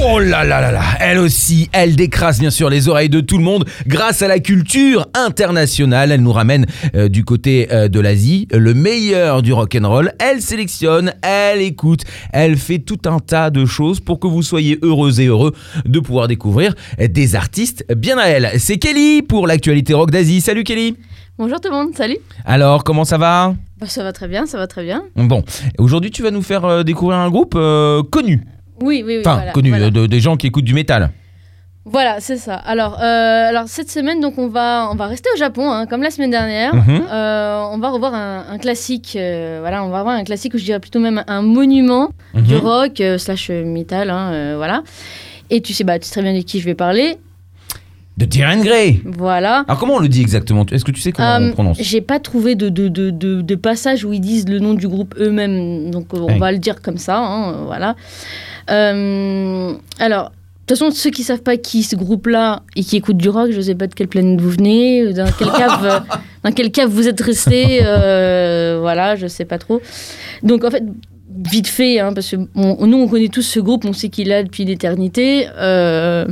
Oh là là là là, elle aussi, elle décrasse bien sûr les oreilles de tout le monde grâce à la culture internationale. Elle nous ramène euh, du côté euh, de l'Asie, le meilleur du rock and roll. Elle sélectionne, elle écoute, elle fait tout un tas de choses pour que vous soyez heureux et heureux de pouvoir découvrir des artistes bien à elle. C'est Kelly pour l'actualité rock d'Asie. Salut Kelly. Bonjour tout le monde, salut. Alors comment ça va? Bah, ça va très bien, ça va très bien. Bon, aujourd'hui tu vas nous faire euh, découvrir un groupe euh, connu, Oui, oui, oui. enfin voilà, connu, Voilà, de- des gens qui écoutent du métal. Voilà, c'est ça. Alors, euh, alors cette semaine, donc on va, on va rester au Japon, hein, comme la semaine dernière. Mhm. Euh, on va revoir un, un classique. euh, voilà, on va revoir un classique ou je dirais plutôt même un monument du Mhm. rock euh, slash métal. hein, voilà. Et tu sais, bah, tu sais très bien de qui je vais parler. De Tyrion Grey. Voilà. Alors comment on le dit exactement? Est-ce que tu sais comment on Euh, prononce? J'ai pas trouvé de, de, de, de, de passage où ils disent le nom du groupe eux-mêmes, donc on va le dire comme ça, hein, voilà. Euh, alors, de toute façon, ceux qui savent pas qui ce groupe-là et qui écoutent du rock, je sais pas de quelle planète vous venez, dans quelle cave, euh, dans quelle cave vous êtes resté, euh, voilà, je sais pas trop. Donc en fait, vite fait, hein, parce que on- nous on connaît tous ce groupe, on sait qu'il est là depuis l'éternité. Euh,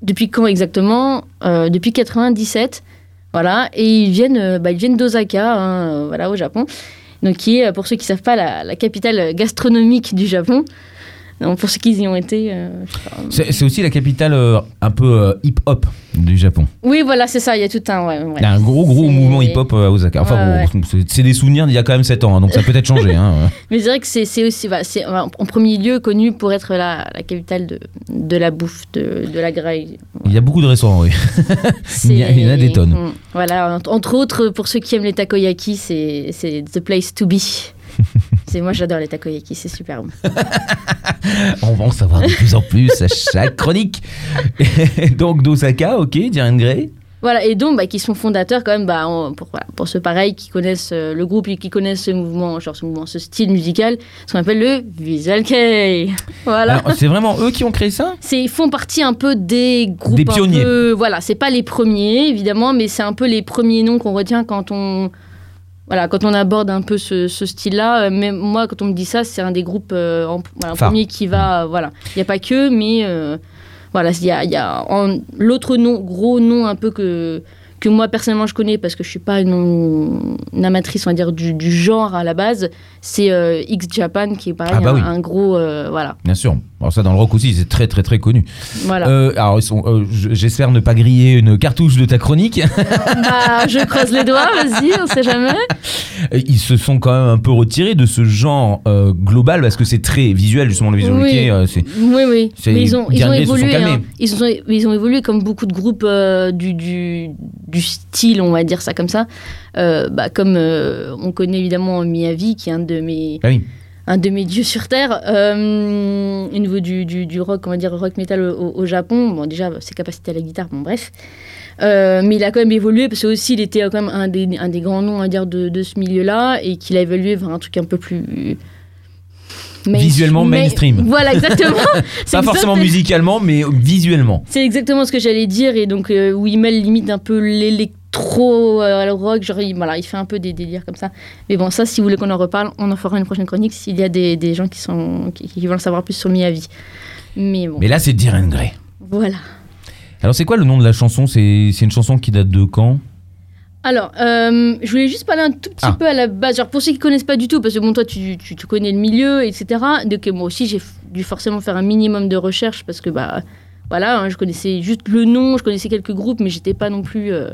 depuis quand exactement? Euh, Depuis 97. Voilà, et ils viennent, bah, ils viennent d'Osaka, hein, voilà, au Japon. Donc, qui est, pour ceux qui ne savent pas, la, la capitale gastronomique du Japon. Donc, pour ceux qui y ont été. euh, je pas. C'est aussi la capitale euh, un peu euh, hip-hop du Japon. Oui, voilà, c'est ça, il y a tout un. Ouais, ouais. Il y a un gros gros mouvement hip-hop euh, à Osaka. Enfin, Ouais, bon, c'est- des souvenirs d'il y a quand même 7 ans, hein, donc ça peut être changé. hein. Mais c'est vrai que c'est aussi, voilà, c'est en en premier lieu connu pour être la, la capitale de, de la bouffe, de, de la graille. Il y a beaucoup de restaurants, oui. Il y a- il y en a des tonnes. Mm. Voilà, entre- autres, pour ceux qui aiment les takoyaki, c'est the place to be. c'est moi, j'adore les takoyaki, c'est super bon. On va en savoir de plus en plus à chaque chronique. donc d'Osaka, ok, Tyrion Grey. Voilà, et donc, bah, qui sont fondateurs quand même, bah, en- pour, voilà, pour ceux pareils qui connaissent euh, le groupe et qui connaissent ce mouvement, genre ce mouvement, ce style musical, ce qu'on appelle le Visual Kei. Voilà. C'est vraiment eux qui ont créé ça? C'est, ils font partie un peu des groupes Des pionniers. un peu, voilà, c'est pas les premiers évidemment, mais c'est un peu les premiers noms qu'on retient quand on, voilà, quand on aborde un peu ce, ce style-là. Euh, moi, quand on me dit ça, c'est un des groupes euh, en, voilà, premier qui va, euh, voilà, il y a pas que, mais voilà, il y a, y l'autre nom, gros nom un peu que que moi personnellement je connais parce que je suis pas une, une amatrice on va dire du, du genre à la base c'est euh, X Japan qui est pareil Ah bah un, gros euh, voilà Bien sûr. Alors ça, dans le rock aussi, c'est très très très connu. voilà Euh, alors, euh, je- j'espère ne pas griller une cartouche de ta chronique. Bah, je creuse les doigts, vas-y, on sait jamais. Ils se sont quand même un peu retirés de ce genre euh, global parce que c'est très visuel, justement, le visual Oui. euh, c'est Oui, Mais ils ont, ils évolué. hein. Ils, ont, ils ont évolué comme beaucoup de groupes euh, du, du, du style, on va dire ça comme ça. Euh, bah, comme euh, on connaît évidemment Miyavi, qui est un de mes, Ah oui. Un de mes dieux sur Terre. Euh, au niveau du, du, du rock, on va dire rock metal au, au Japon, bon, déjà, ses capacités à la guitare, bon, bref. Euh, mais il a quand même évolué parce que aussi il était quand même un des, un des grands noms va dire de, de ce milieu-là et qu'il a évolué vers un truc un peu plus main- Visuellement main- mainstream. Voilà exactement. Pas forcément musicalement, mais visuellement. C'est exactement ce que j'allais dire et donc euh, où il mêle limite un peu l'électro euh, le rock, genre il, voilà, il fait un peu des délires comme ça. Mais bon, ça, si vous voulez qu'on en reparle, on en fera une prochaine chronique s'il y a des, des gens qui, sont, qui, qui veulent en savoir plus sur Miyavi. Mais bon, Mais là, c'est Tyrion Grey. voilà. Alors, c'est quoi le nom de la chanson? C'est une chanson qui date de quand? Alors, euh, je voulais juste parler un tout petit Ah. peu à la base. Genre, pour ceux qui connaissent pas du tout, parce que bon, toi, tu, tu, tu connais le milieu, etc. Donc, moi aussi, j'ai dû forcément faire un minimum de recherche parce que, bah, voilà, hein, je connaissais juste le nom, je connaissais quelques groupes, mais j'étais pas non plus euh,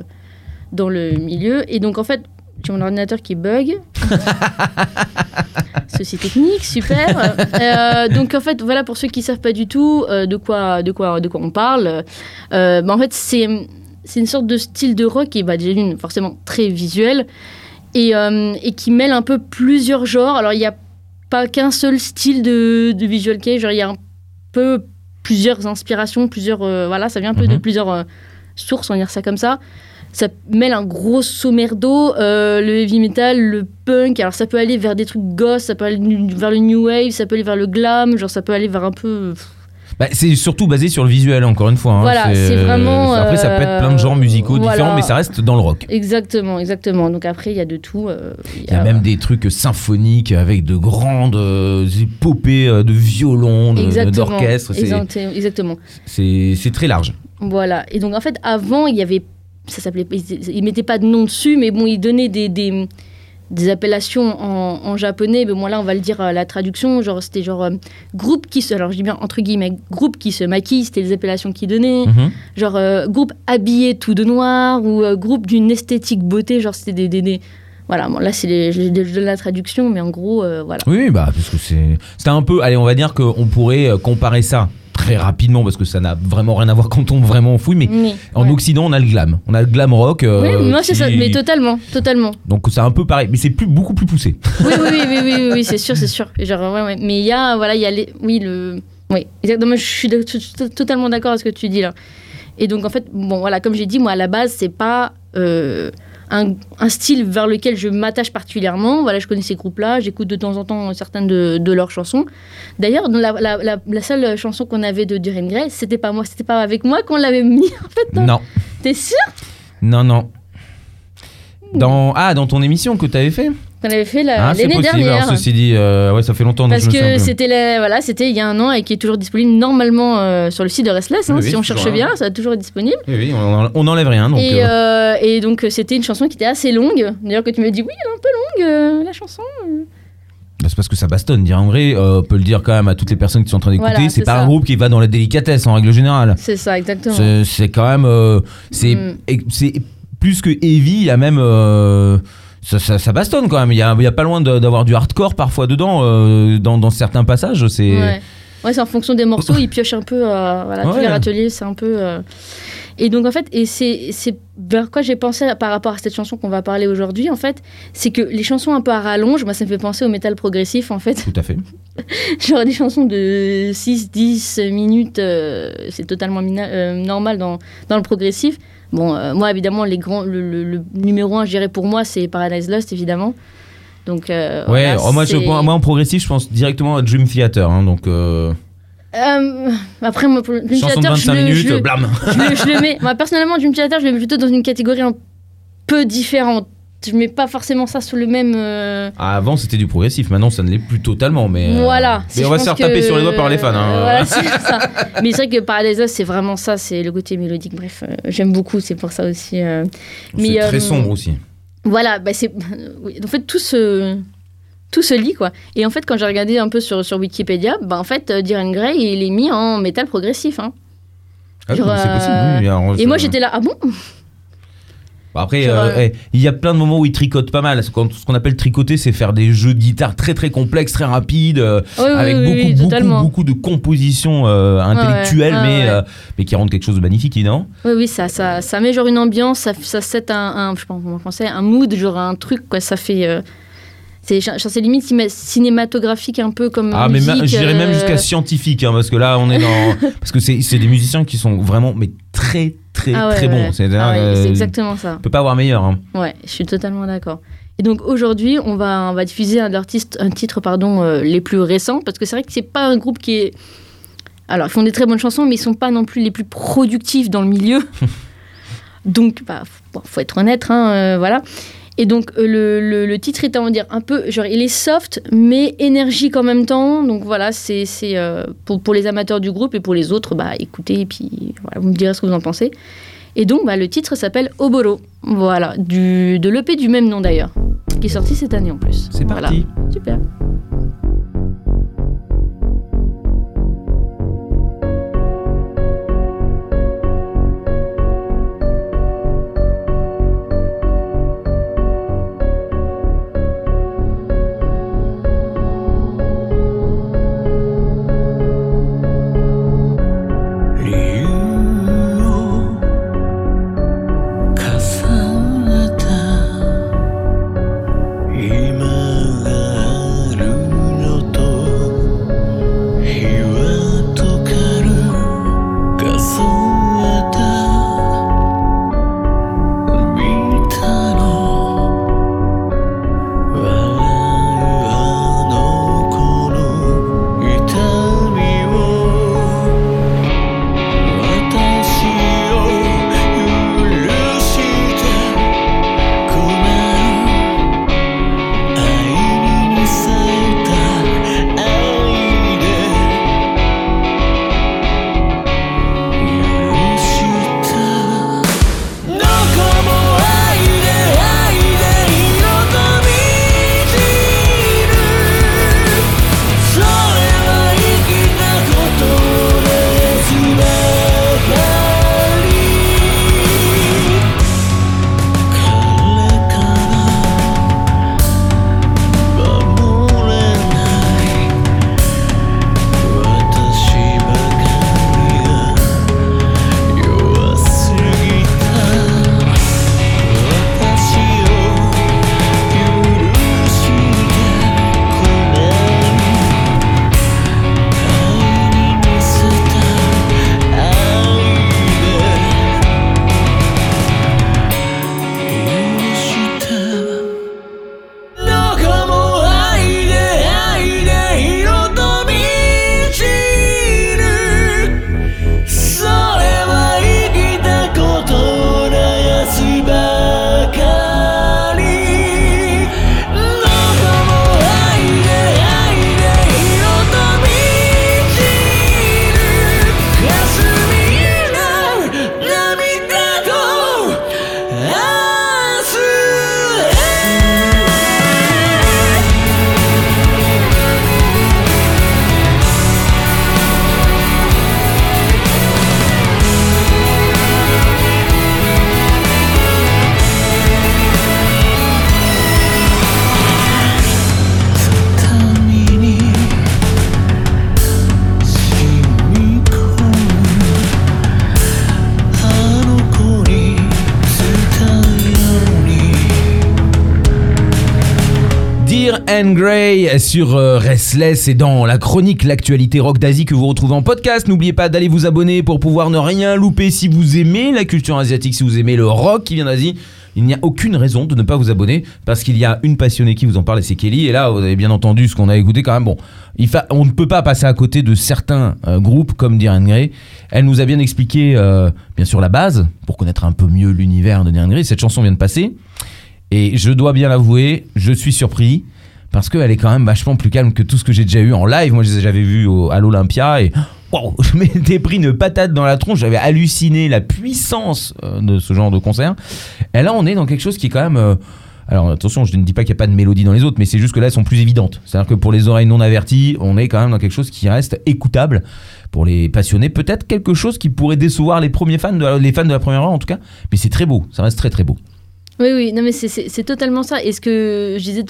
dans le milieu. Et donc, en fait, j'ai mon ordinateur qui bug. Ceci technique, super. Euh, donc en fait, voilà pour ceux qui savent pas du tout euh, de quoi, de quoi, de quoi on parle. Euh, bah, en fait, c'est c'est une sorte de style de rock qui est bah, déjà d'une forcément très visuel et, et qui mêle un peu plusieurs genres. Alors il n'y a pas qu'un seul style de, de visual kei, genre il y a un peu plusieurs inspirations, plusieurs voilà, ça vient un peu de Mhm. plusieurs sources, on va dire ça comme ça. Ça mêle un gros sommerdo, euh, le heavy metal, le punk. Alors ça peut aller vers des trucs ghosts, ça peut aller vers le new wave, ça peut aller vers le glam, genre ça peut aller vers un peu. Bah, c'est surtout basé sur le visuel, encore une fois. hein. Voilà, c'est euh, vraiment, Après, ça peut être plein de genres euh, musicaux voilà. différents, mais ça reste dans le rock. Exactement, exactement. Donc après, il y a de tout. euh, Il y a même des trucs symphoniques avec de grandes euh, épopées euh, de violons, d'orchestre. Exactement. C'est c'est très large. Voilà. Et donc, en fait, avant, il y avait. Ça s'appelait. Ils ils mettaient pas de nom dessus, mais bon, ils donnaient des. des des appellations en, en japonais, mais là on va le dire à la traduction, genre c'était genre euh, groupe qui se, alors je dis bien entre guillemets, groupe qui se maquille, c'était les appellations qu'ils donnaient, Mhm. genre euh, groupe habillé tout de noir ou euh, groupe d'une esthétique beauté, genre c'était des, des, des- voilà, bon, là c'est je donne la traduction, mais en gros euh, voilà. Oui, bah, parce que c'est un peu. Allez, on va dire qu'on pourrait euh, comparer ça très rapidement, parce que ça n'a vraiment rien à voir quand on vraiment fouille, mais en ouais. Occident, on a le glam. On a le glam rock. euh, Oui, moi c'est qui- ça, mais totalement, totalement. Donc c'est un peu pareil, mais c'est plus, beaucoup plus poussé. Oui, oui, oui, oui, oui, oui, oui, c'est sûr, c'est sûr. Genre, ouais, ouais. Mais il y a, voilà, il y a les, oui, le, oui, exactement. Je suis totalement d'accord avec ce que tu dis là. Et donc en fait, bon, voilà, comme j'ai dit, moi à la base, c'est pas euh, un, un style vers lequel je m'attache particulièrement. Voilà, je connais ces groupes-là, j'écoute de temps en temps certaines de, de leurs chansons. D'ailleurs, la, la, la, la seule chanson qu'on avait de Duran Gray, c'était pas moi, c'était pas avec moi qu'on l'avait mis en fait. non Non, T'es sûr? Non, non. Dans, ah, dans ton émission que tu avais fait? Qu'on avait fait la- ah, C'est l'année possible, dernière alors ceci dit, euh, ouais, ça fait longtemps. donc Parce je me souviens que c'était voilà, c'était il y a un an et qui est toujours disponible normalement euh, sur le site de Restless. hein, Oui, oui, si on cherche bien, ça va toujours être disponible. Oui, oui, on n'enlève rien. Donc, et, euh, et donc c'était une chanson qui était assez longue. D'ailleurs que tu m'as dit oui, elle est un peu longue la chanson. bah, c'est parce que ça bastonne. Dire en vrai, on peut le dire quand même à toutes les personnes qui sont en train d'écouter, Voilà, c'est pas ça. un groupe qui va dans la délicatesse en règle générale. C'est ça exactement. C'est quand même. c'est Mm. plus que heavy, il y a même. Euh, ça, ça- ça bastonne quand même. Il y a, il y a pas loin d'avoir du hardcore parfois dedans, euh, dans, dans certains passages. C'est. Ouais. Ouais, c'est en fonction des morceaux, ils piochent un peu. euh, voilà, tous Ouais. les râteliers, c'est un peu. Et donc en fait, et c'est vers quoi j'ai pensé par rapport à cette chanson qu'on va parler aujourd'hui. En fait, c'est que les chansons un peu à rallonge, moi ça me fait penser au métal progressif en fait. Tout à fait. Genre des chansons de 6-10 minutes, euh, c'est totalement euh, normal dans, dans le progressif. Bon, euh, moi évidemment, les grands, le, le- le numéro un, je dirais pour moi, c'est Paradise Lost évidemment. Donc, Ouais, voilà, oh, moi, je, c'est- moi en progressif, je pense directement à Dream Theater. hein, donc, euh, après, moi, pour Dream chanson de Theater, je 25 le- minutes, je le- blam. je le, je le mets. Moi, personnellement, Dream Theater, je le mets plutôt dans une catégorie un peu différente. Je mets pas forcément ça sur le même. euh, Ah, avant, c'était du progressif. Maintenant, ça ne l'est plus totalement. Mais, euh, Voilà. Mais Si, on je va se faire taper que- sur les doigts par les fans. hein. Voilà, ça. Mais c'est vrai que Paradise c'est vraiment ça, c'est le côté mélodique. Bref, euh, j'aime beaucoup, c'est pour ça aussi. euh. C'est Mais, très sombre aussi. Voilà, bah c'est. En fait, tout se. Tout se lit, quoi. Et en fait, quand j'ai regardé un peu sur, sur Wikipédia, bah en fait, euh, Diren Grey, il est mis en métal progressif. Hein. Ah, genre, c'est possible. euh, oui, alors, Et moi, j'étais là, ah bon Après, Genre, euh, euh, eh, il y a plein de moments où il tricote pas mal. Quand- ce qu'on appelle tricoter, c'est faire des jeux de guitare très très complexes, très rapides, euh, Oui, avec oui, beaucoup, oui, beaucoup, beaucoup de compositions intellectuelles, ouais, mais, ouais. mais qui rendent quelque chose de magnifique, évidemment. Oui, oui, ça, ça, ça met genre une ambiance, ça, ça set un, un, je sais pas comment en français, un mood, genre un truc, quoi. Ça fait. C'est c'est limite cinématographique un peu comme. Ah, mais musique, je dirais même euh, jusqu'à scientifique, hein, parce que là, on est dans. parce que c'est des musiciens qui sont vraiment mais très, très, ah ouais, très bons. ouais. Ah euh, c'est exactement ça. On peut pas avoir meilleur. hein. Ouais, je suis totalement d'accord. Et donc aujourd'hui, on va, on va diffuser un, artiste, un titre pardon, euh, les plus récents, parce que c'est vrai que c'est pas un groupe qui est. Alors, ils font des très bonnes chansons, mais ils sont pas non plus les plus productifs dans le milieu. donc, bah, faut, faut être honnête, hein, euh, voilà. Et donc, euh, le, le- le titre est, on va dire, un peu. Genre, il est soft, mais énergique en même temps. Donc, voilà, c'est c'est, euh, pour, pour les amateurs du groupe et pour les autres, bah, écoutez, et puis voilà, vous me direz ce que vous en pensez. Et donc, bah, le titre s'appelle Oboro. Voilà, du, de l'EP du même nom d'ailleurs, qui est sorti cette année en plus. C'est Voilà. parti. Super. And Grey sur euh, Restless et dans la chronique L'actualité rock d'Asie que vous retrouvez en podcast. N'oubliez pas d'aller vous abonner pour pouvoir ne rien louper si vous aimez la culture asiatique, si vous aimez le rock qui vient d'Asie. Il n'y a aucune raison de ne pas vous abonner parce qu'il y a une passionnée qui vous en parle et c'est Kelly. Et là, vous avez bien entendu ce qu'on a écouté quand même. Bon, on ne peut pas passer à côté de certains euh, groupes comme Dir and Grey. Elle nous a bien expliqué, euh, bien sûr, la base pour connaître un peu mieux l'univers de Dir and Grey. Cette chanson vient de passer. Et je dois bien l'avouer, je suis surpris parce qu'elle est quand même vachement plus calme que tout ce que j'ai déjà eu en live. Moi, j'avais vu au- à l'Olympia et waouh, je m'étais pris une patate dans la tronche. J'avais halluciné la puissance euh, de ce genre de concert. Et là, on est dans quelque chose qui est quand même. euh, alors attention, je ne dis pas qu'il n'y a pas de mélodie dans les autres, mais c'est juste que là, elles sont plus évidentes. C'est-à-dire que pour les oreilles non averties, on est quand même dans quelque chose qui reste écoutable. Pour les passionnés, peut-être quelque chose qui pourrait décevoir les premiers fans, de la- les fans de la première heure en tout cas. Mais c'est très beau, ça reste très très beau. Oui, oui, non, mais c'est- totalement ça. Et ce que je disais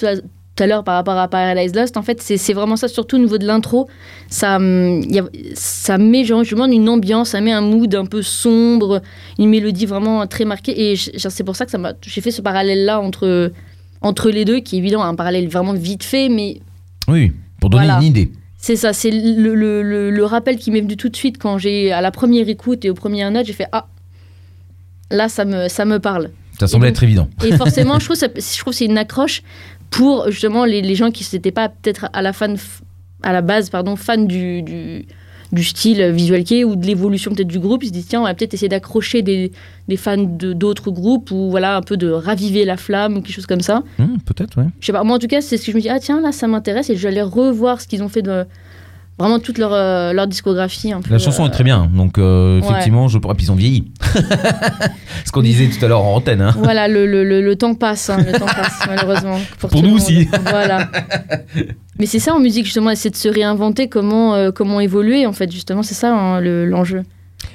tout à l'heure par rapport à Paradise Lost, en fait, c'est vraiment ça, surtout au niveau de l'intro. Ça, hum, y a- ça met genre, justement une ambiance, ça met un mood un peu sombre, une mélodie vraiment très marquée. Et je- c'est pour ça que j'ai fait ce parallèle-là entre, entre les deux, qui est évident, un parallèle vraiment vite fait, mais Oui, pour donner Voilà. une idée. c'est ça, c'est le, le- le- le rappel qui m'est venu tout de suite quand j'ai, à la première écoute et aux premières notes, j'ai fait Ah, là, ça me, ça me parle. Ça semble donc- être évident. Et forcément, je trouve, ça- je trouve que c'est une accroche pour justement les, les gens qui n'étaient pas peut-être à la, fan, à la base pardon, fans du, du, du style visual kei ou de l'évolution peut-être du groupe. Ils se disent, tiens, on va peut-être essayer d'accrocher des, des fans de- d'autres groupes ou voilà, un peu de raviver la flamme ou quelque chose comme ça. Hmm, Peut-être, ouais. Je sais pas, moi en tout cas, c'est ce que je me dis, ah tiens, là, ça m'intéresse et je vais aller revoir ce qu'ils ont fait de vraiment toute leur, euh, leur discographie. Un peu, La chanson euh, est très bien, donc euh, ouais. effectivement, je pourrais. Puis ils ont vieilli. Ce qu'on disait tout à l'heure en antenne. Hein. Voilà, le, le, le, le temps passe, hein, le temps passe, malheureusement. Pour tout nous aussi. Voilà. Mais c'est ça en musique, justement, c'est de se réinventer, comment, euh, comment évoluer, en fait, justement, c'est ça hein, le- l'enjeu.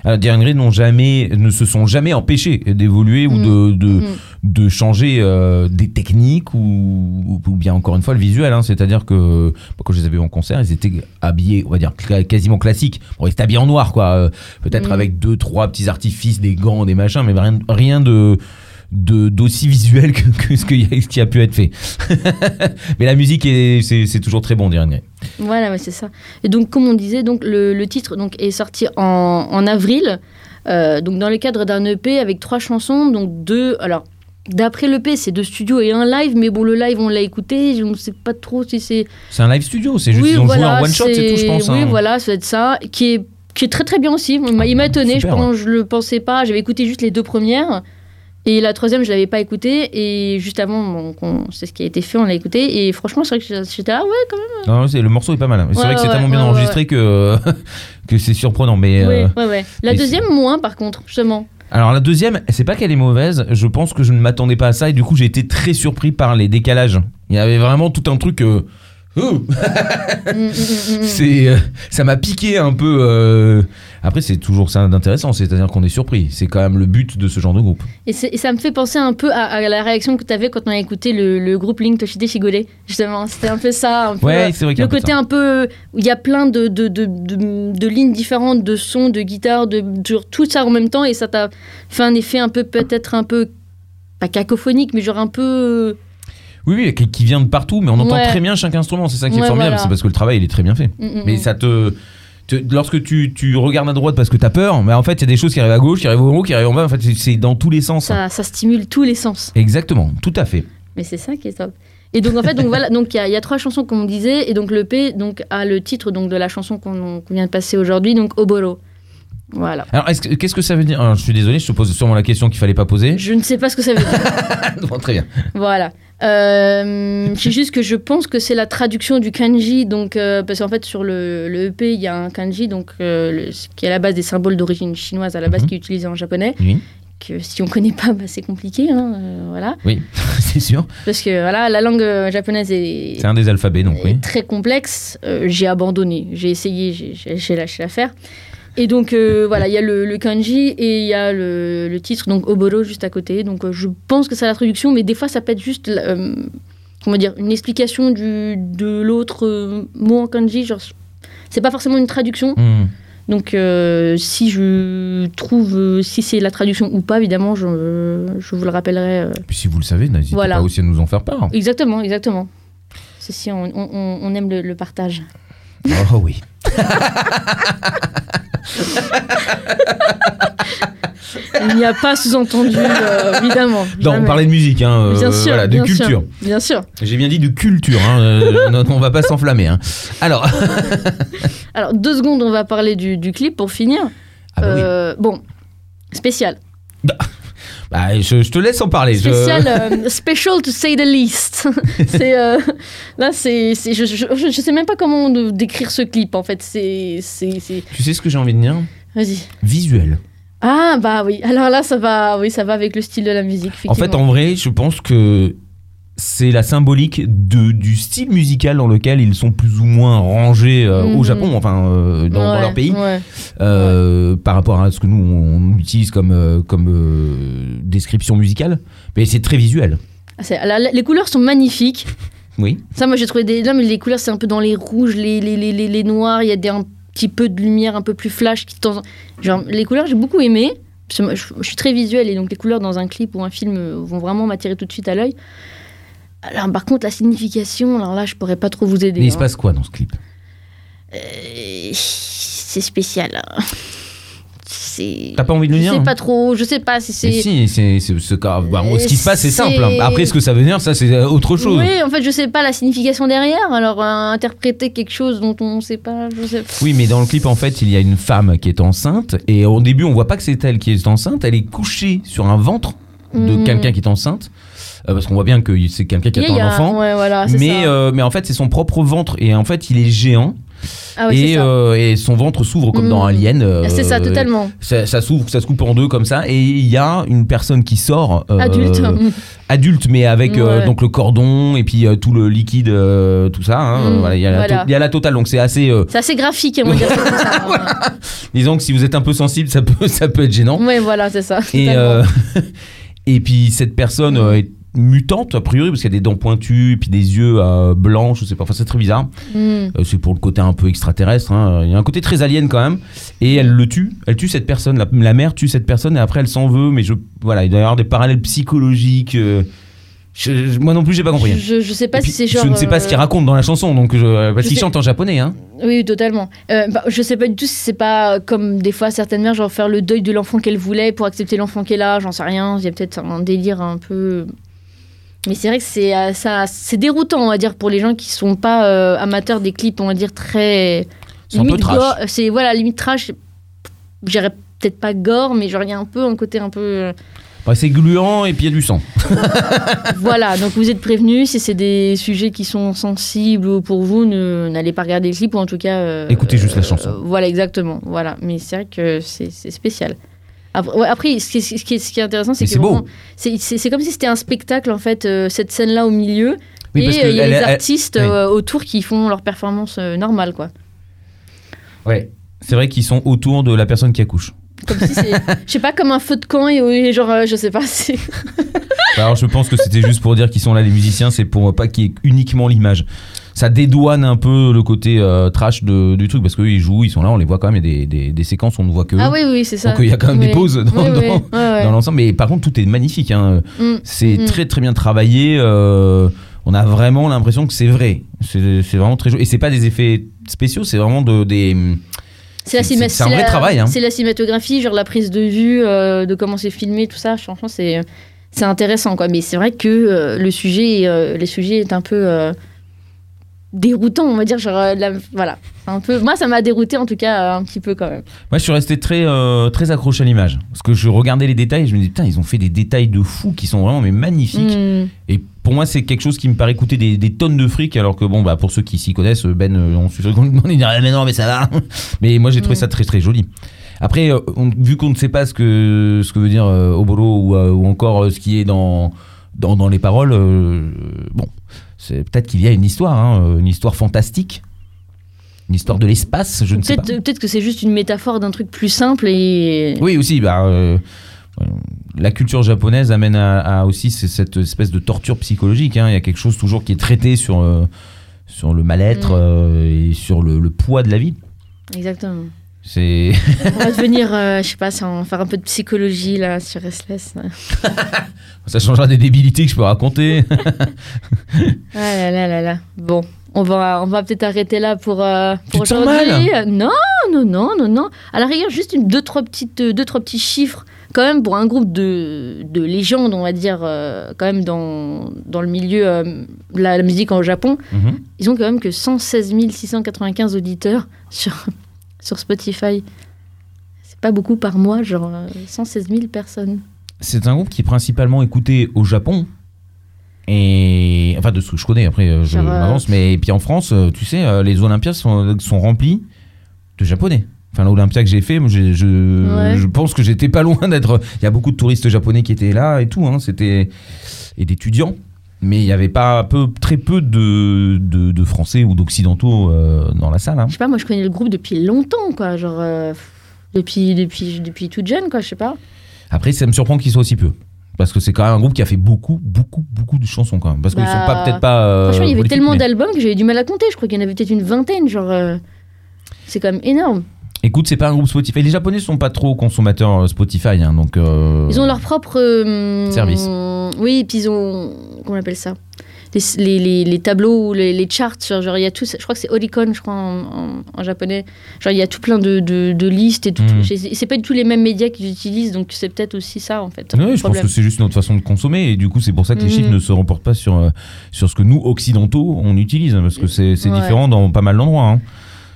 Alors, Diane Grey n'ont jamais, ne se sont jamais empêchés d'évoluer ou de, de, Mm. de changer euh, des techniques ou, ou bien encore une fois le visuel. hein. C'est-à-dire que moi, quand je les avais vus en concert, ils étaient habillés, on va dire quasiment classiques. Bon, ils étaient habillés en noir, quoi. euh, Peut-être Mm. avec deux, trois petits artifices, des gants, des machins, mais rien, rien de de- d'aussi visuel que, que ce, qui a, ce qui a pu être fait. mais la musique, est- c'est c'est toujours très bon, Grey. Voilà, ouais, c'est ça. Et donc, comme on disait, donc, le, le titre donc, est sorti en, en avril, euh, donc dans le cadre d'un EP avec trois chansons, donc deux. Alors, d'après l'EP, c'est deux studios et un live, mais bon, le live, on l'a écouté, je ne sais pas trop si c'est. C'est un live studio, c'est juste ils ont joué en one shot, c'est tout, je pense. Oui, hein. voilà, ça va être ça, qui est, qui est très très bien aussi. Il m'a- m'a étonné, je, pense, je le pensais pas. J'avais écouté juste les deux premières. Et la troisième, je l'avais pas écoutée. Et juste avant, bon, c'est ce qui a été fait, on l'a écouté. Et franchement, c'est vrai que j'étais ah ouais, quand même. Non, c'est- le morceau est pas mal. hein. C'est Ouais, vrai que c'est tellement bien enregistré que, que c'est surprenant. Mais euh, ouais, ouais. La mais deuxième, moins par contre, justement. alors la deuxième, c'est pas qu'elle est mauvaise. Je pense que je ne m'attendais pas à ça et du coup j'ai été très surpris par les décalages. Il y avait vraiment tout un truc. euh, Mm, mm, mm, c'est, euh, ça m'a piqué un peu. euh. Après c'est toujours ça d'intéressant, c'est-à-dire qu'on est surpris. C'est quand même le but de ce genre de groupe. Et, ça me fait penser un peu à, à la réaction que tu avais quand on a écouté le, le groupe Link Toshide Shigole. Justement, c'était un peu ça. Un peu, Ouais, euh, c'est vrai le côté un peu où il y a plein de, de, de, de- de lignes différentes, de sons, de guitare, de, tout ça en même temps, et ça t'a fait un effet un peu, peut-être un peu, pas cacophonique, mais genre un peu. Oui, oui, qui, qui vient de partout, mais on entend Ouais. très bien chaque instrument. C'est ça qui est Ouais, formidable. voilà. C'est parce que le travail il est très bien fait. Mm, mm, Mais mm. ça te, lorsque tu, tu regardes à droite parce que t'as peur, mais en fait il y a des choses qui arrivent à gauche, qui arrivent au haut, qui arrivent en bas. En fait c'est- dans tous les sens. ça, ça stimule tous les sens. Exactement, tout à fait. Mais c'est ça qui est top. Et donc en fait, donc voilà, donc il y, a- il y a trois chansons comme on disait, et donc le P donc a le titre donc de la chanson qu'on qu'on vient de passer aujourd'hui, donc Oboro. Voilà. Alors est-ce que- qu'est-ce que ça veut dire? Alors, Je suis désolé, je te pose sûrement la question qu'il fallait pas poser. Je ne sais pas ce que ça veut dire. Bon, très bien. voilà. Euh, c'est juste que je pense que c'est la traduction du kanji, donc euh, parce qu'en fait sur le, le EP il y a un kanji donc euh, le- qui est à la base des symboles d'origine chinoise à la base Mhm. qui est utilisé en japonais. Oui, Que si on connaît pas, bah, c'est compliqué, hein, voilà. oui, c'est sûr. Parce que voilà, la langue japonaise est, C'est un des alphabets, donc oui. très complexe. J'ai abandonné, j'ai essayé, j'ai lâché l'affaire. Et donc euh, voilà, il y a le, le kanji et il y a le, le titre, donc Oboro, juste à côté. Donc euh, je pense que c'est la traduction, mais des fois ça peut être juste, euh, comment dire, une explication du, de l'autre mot en kanji. Genre, c'est pas forcément une traduction. Hmm. Donc si je trouve si c'est la traduction ou pas, évidemment, je, je vous le rappellerai. euh. Puis si vous le savez, n'hésitez Voilà. pas aussi à nous en faire part. Exactement, exactement. Ceci, on, on- on- on aime le, le partage. Oh oui. Il n'y a pas sous-entendu, euh, évidemment. Non, on parlait de musique, hein, euh, Bien sûr, voilà, de bien sûr, culture. bien sûr. J'ai bien dit de culture, hein, euh, on, va pas s'enflammer. hein. Alors, Alors, deux secondes, on va parler du, du clip pour finir. ah bah oui. Euh, Bon, spécial. Bah, je, je te laisse en parler. je- Spécial, euh, special to say the least. c'est euh, là, c'est, je, je, je- je sais même pas comment décrire ce clip en fait. C'est, c'est, c'est- Tu sais ce que j'ai envie de dire? Vas-y. Visuel. Ah bah oui. Alors là, ça va, oui, ça va avec le style de la musique. En fait, en vrai, je pense que c'est la symbolique de, du style musical dans lequel ils sont plus ou moins rangés euh, au Mhm. Japon, enfin euh, dans, leur pays, ouais. euh, par rapport à ce que nous on utilise comme, comme description musicale. Mais c'est très visuel. Ah, c'est- la- la- les couleurs sont magnifiques. Oui. Ça, moi, j'ai trouvé des. Là, mais les couleurs, c'est un peu dans les rouges, les, les, les, les, les noirs. Il y a des, un petit peu de lumière un peu plus flash. Qui, Genre, les couleurs, j'ai beaucoup aimé. Je, je suis très visuelle et donc les couleurs dans un clip ou un film vont vraiment m'attirer tout de suite à l'œil. Alors, par contre, la signification, alors là, je pourrais pas trop vous aider. Mais il se hein. passe quoi dans ce clip? Euh, c'est spécial. hein. T'as pas envie de le Je dire sais hein pas trop. Je sais pas si c'est. si, c'est, c'est- ce cas- bah, ce qui se passe, c'est simple. Après, ce que ça veut dire, ça, c'est euh, autre chose. Oui, en fait, je sais pas la signification derrière. Alors, euh, interpréter quelque chose dont on sait pas, je sais Oui, mais dans le clip, en fait, il y a une femme qui est enceinte. Et au début, on voit pas que c'est elle qui est enceinte. Elle est couchée sur un ventre de Mhm. quelqu'un qui est enceinte. Euh, parce qu'on voit bien que c'est quelqu'un qui attend a- un enfant. Ouais, voilà, c'est mais, euh, mais en fait, c'est son propre ventre. Et en fait, il est géant. ah ouais, et, euh, et son ventre s'ouvre comme dans Alien. euh, c'est ça, totalement. Ça, ça s'ouvre, ça se coupe en deux comme ça. Et il y a une personne qui sort. euh, Adulte. Mm. adulte, mais avec Ouais. donc le cordon et puis tout le liquide, tout ça. hein. Voilà, il y, a la voilà. to- il y a la totale. Donc c'est assez. C'est assez graphique, on va dire ça comme ça. disons que si vous êtes un peu sensible, ça peut, ça peut être gênant. Ouais, voilà, c'est ça. Et, et puis cette personne est mutante a priori parce qu'il y a des dents pointues et puis des yeux euh, blancs, je sais pas, enfin c'est très bizarre. Mm. Euh, c'est pour le côté un peu extraterrestre. hein. Il y a un côté très alien quand même. Et elle le tue. Elle tue cette personne. La, la mère tue cette personne et après elle s'en veut. Mais je, voilà, il doit y avoir des parallèles psychologiques. euh, je- je- moi non plus, j'ai pas compris. Je, je sais pas puis, si c'est genre. je ne sais pas ce qu'il euh, raconte dans la chanson, donc je, parce qu'il chante en japonais. Hein. Oui, totalement. Euh, bah, je sais pas du tout si c'est pas comme des fois certaines mères, genre faire le deuil de l'enfant qu'elle voulait pour accepter l'enfant qu'elle a, j'en sais rien. Il y a peut-être un délire un peu. Mais c'est vrai que c'est euh, ça, c'est déroutant, on va dire, pour les gens qui sont pas euh, amateurs des clips, on va dire très. C'est limite gore. C'est voilà, limite trash. J'irais peut-être pas gore, mais genre il y a un peu un côté un peu. euh, Ouais, c'est gluant et puis il y a du sang. voilà, donc vous êtes prévenus. Si c'est des sujets qui sont sensibles ou pour vous, ne- n'allez pas regarder le clip ou en tout cas. euh, Écoutez juste la chanson. euh, voilà, exactement. Voilà, mais c'est vrai que c'est c'est spécial. Après, ouais, après, ce, qui est, ce qui est- ce qui est intéressant, c'est que c'est comme si c'était un spectacle en fait, euh, cette scène-là au milieu, Oui, et euh, il y a les artistes euh, autour qui font leur performance normale, quoi. Ouais. C'est vrai qu'ils sont autour de la personne qui accouche. Comme si c'est, je sais pas, comme un feu de camp et, et genre, euh, je sais pas, c'est. Alors je pense que c'était juste pour dire qu'ils sont là les musiciens, c'est pour pas qu'il y ait uniquement l'image. Ça dédouane un peu le côté euh, trash de- du truc parce qu'eux ils jouent, ils sont là, on les voit quand même, il y a des, des- des séquences, on ne voit que Ah eux oui, oui, c'est ça. Donc il y a quand même des pauses dans, Oui, dans- oui, ouais, ouais. dans l'ensemble. Mais par contre tout est magnifique, hein. Mm. c'est Mm. très très bien travaillé. euh, on a vraiment l'impression que c'est vrai. C'est c'est vraiment très joli. Et c'est pas des effets spéciaux, c'est vraiment de, des... C'est la C'est- cinéma- c'est un c'est vrai la- travail, hein. C'est la cinématographie, genre la prise de vue, euh, de comment c'est filmé, tout ça. Franchement, c'est c'est intéressant, quoi. Mais c'est vrai que euh, le sujet, euh, les sujets est un peu déroutant, on va dire. Genre, euh, la- voilà, un peu. Moi, ça m'a dérouté en tout cas euh, un petit peu quand même. Moi, je suis resté très, euh, très accroché à l'image. Parce que je regardais les détails et je me dis, putain, ils ont fait des détails de fou qui sont vraiment mais magnifiques. Mm. Et pour moi, c'est quelque chose qui me paraît coûter des, des tonnes de fric. Alors que, bon, bah, pour ceux qui s'y connaissent, Ben, euh, on suffit qu'on lui demande, il dirait, mais non, mais ça va. mais moi, j'ai trouvé Mm. ça très, très joli. Après, euh, on- vu qu'on ne sait pas ce que, ce que veut dire euh, Oboro ou, euh, ou encore euh, ce qui est dans, dans, dans les paroles, euh, bon, c'est peut-être qu'il y a une histoire, hein, une histoire fantastique. Une histoire de l'espace, je ne sais pas. Peut-être que c'est juste une métaphore d'un truc plus simple et. Oui, aussi, bah, euh, euh, la culture japonaise amène à, à aussi cette espèce de torture psychologique. hein. Il y a quelque chose toujours qui est traité sur, euh, sur le mal-être Mm. euh, et sur le, le poids de la vie. Exactement. C'est. On va devenir, euh, je sais pas, sans faire un peu de psychologie là sur Restless. Ça changera des débilités que je peux raconter. Ah là là là là. Bon, on va, on va peut-être arrêter là pour, euh, pour aujourd'hui. Non, non, non, non, non. À la rigueur, juste une, deux, trois petites, euh, deux, trois petits chiffres. Quand même, pour un groupe de, de légendes, on va dire, euh, quand même dans, dans le milieu euh, de la, la musique au Japon, Mhm. ils ont quand même que 116 695 auditeurs sur, sur Spotify. C'est pas beaucoup par mois, genre euh, 116 000 personnes. C'est un groupe qui est principalement écouté au Japon. Et enfin de ce que je connais après euh, je euh, m'avance mais et puis en France euh, tu sais euh, les Olympias sont, sont remplis de japonais enfin l'Olympia que j'ai fait Ouais. je pense que j'étais pas loin d'être il y a beaucoup de touristes japonais qui étaient là et tout hein, c'était et d'étudiants mais il y avait pas peu très peu de, de, de français ou d'occidentaux euh, dans la salle hein. Je sais pas, moi je connais le groupe depuis longtemps, quoi. Genre, euh, depuis, depuis, depuis toute jeune, quoi, je sais pas. après ça me surprend qu'ils soient aussi peu parce que c'est quand même un groupe qui a fait beaucoup beaucoup beaucoup de chansons quand même parce qu'ils Bah, sont pas peut-être pas euh, Franchement, il y avait tellement mais- d'albums que j'avais du mal à compter. Je crois qu'il y en avait peut-être une vingtaine, genre. c'est quand même énorme. Écoute, c'est pas un groupe Spotify. Les Japonais sont pas trop consommateurs Spotify, hein, donc. euh, Ils ont leur propre. euh, Service. Oui, et puis ils ont. Comment on appelle ça les, les, les, les tableaux, les, les charts, genre, il y a tout. Je crois que c'est Oricon, je crois, en, en- en japonais. Genre, il y a tout plein de, de, de listes et tout. Mhm. C'est pas du tout les mêmes médias qu'ils utilisent, donc c'est peut-être aussi ça, en fait. Oui, le je pense que c'est juste notre façon de consommer et du coup c'est pour ça que les Mhm. chiffres ne se reportent pas sur, euh, sur ce que nous occidentaux on utilise parce que c'est Ouais. différent dans pas mal d'endroits. hein.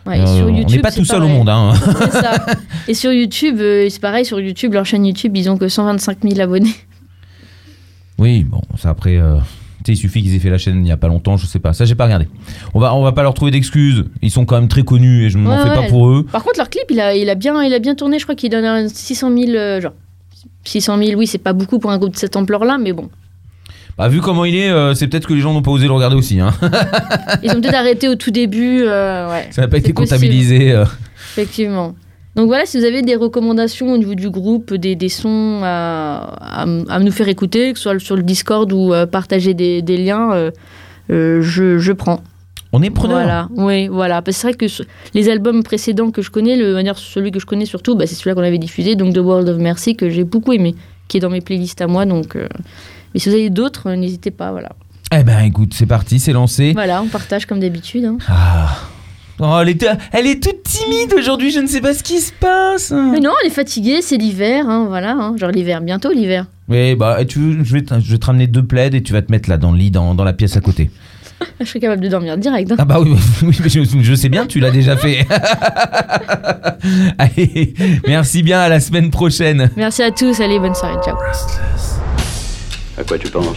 Ouais, et Euh, sur on n'est pas tout seul au monde. Hein. Ça. Et sur YouTube, euh, c'est pareil, sur YouTube, leur chaîne YouTube, ils ont que 125 000 abonnés. Oui, bon, ça après. euh, tu sais, il suffit qu'ils aient fait la chaîne il y a pas longtemps, je sais pas. Ça, j'ai pas regardé. On va, on va pas leur trouver d'excuses. Ils sont quand même très connus et je m'en Ouais, fais pas pour eux. Par contre, leur clip, il a, il a, bien, il a bien tourné. Je crois qu'il donne un 600 000. euh, genre, 600 000, oui, c'est pas beaucoup pour un groupe de cette ampleur-là, mais bon. Bah, vu comment il est, euh, c'est peut-être que les gens n'ont pas osé le regarder aussi. Hein. Ils ont peut-être arrêté au tout début. euh, ouais, Ça n'a pas été possible. comptabilisé. euh. effectivement. Donc voilà, si vous avez des recommandations au niveau du groupe, des, des sons à, à, à nous faire écouter, que ce soit sur le Discord ou euh, partager des, des liens, euh, euh, je, je prends. On est preneur. Voilà, oui, voilà. Parce que c'est vrai que ce- les albums précédents que je connais, le, manière, celui que je connais surtout, bah, c'est celui-là qu'on avait diffusé, donc The World of Mercy, que j'ai beaucoup aimé, qui est dans mes playlists à moi. Donc, euh, mais si vous avez d'autres, n'hésitez pas. Voilà. Eh ben écoute, c'est parti, c'est lancé. voilà, on partage comme d'habitude. hein. Ah. Oh, elle, est, elle est toute timide aujourd'hui, je ne sais pas ce qui se passe. Mais non, on est fatigué, c'est l'hiver, hein, voilà. hein. genre l'hiver, bientôt l'hiver. Oui, bah, tu je, vais te, je vais te ramener deux plaids et tu vas te mettre là dans le lit, dans, dans la pièce à côté. Je serais capable de dormir direct. hein. Ah bah oui, oui, je, je sais bien, tu l'as déjà fait. Allez, merci bien, à la semaine prochaine. Merci à tous, allez, bonne soirée, ciao. À quoi tu penses?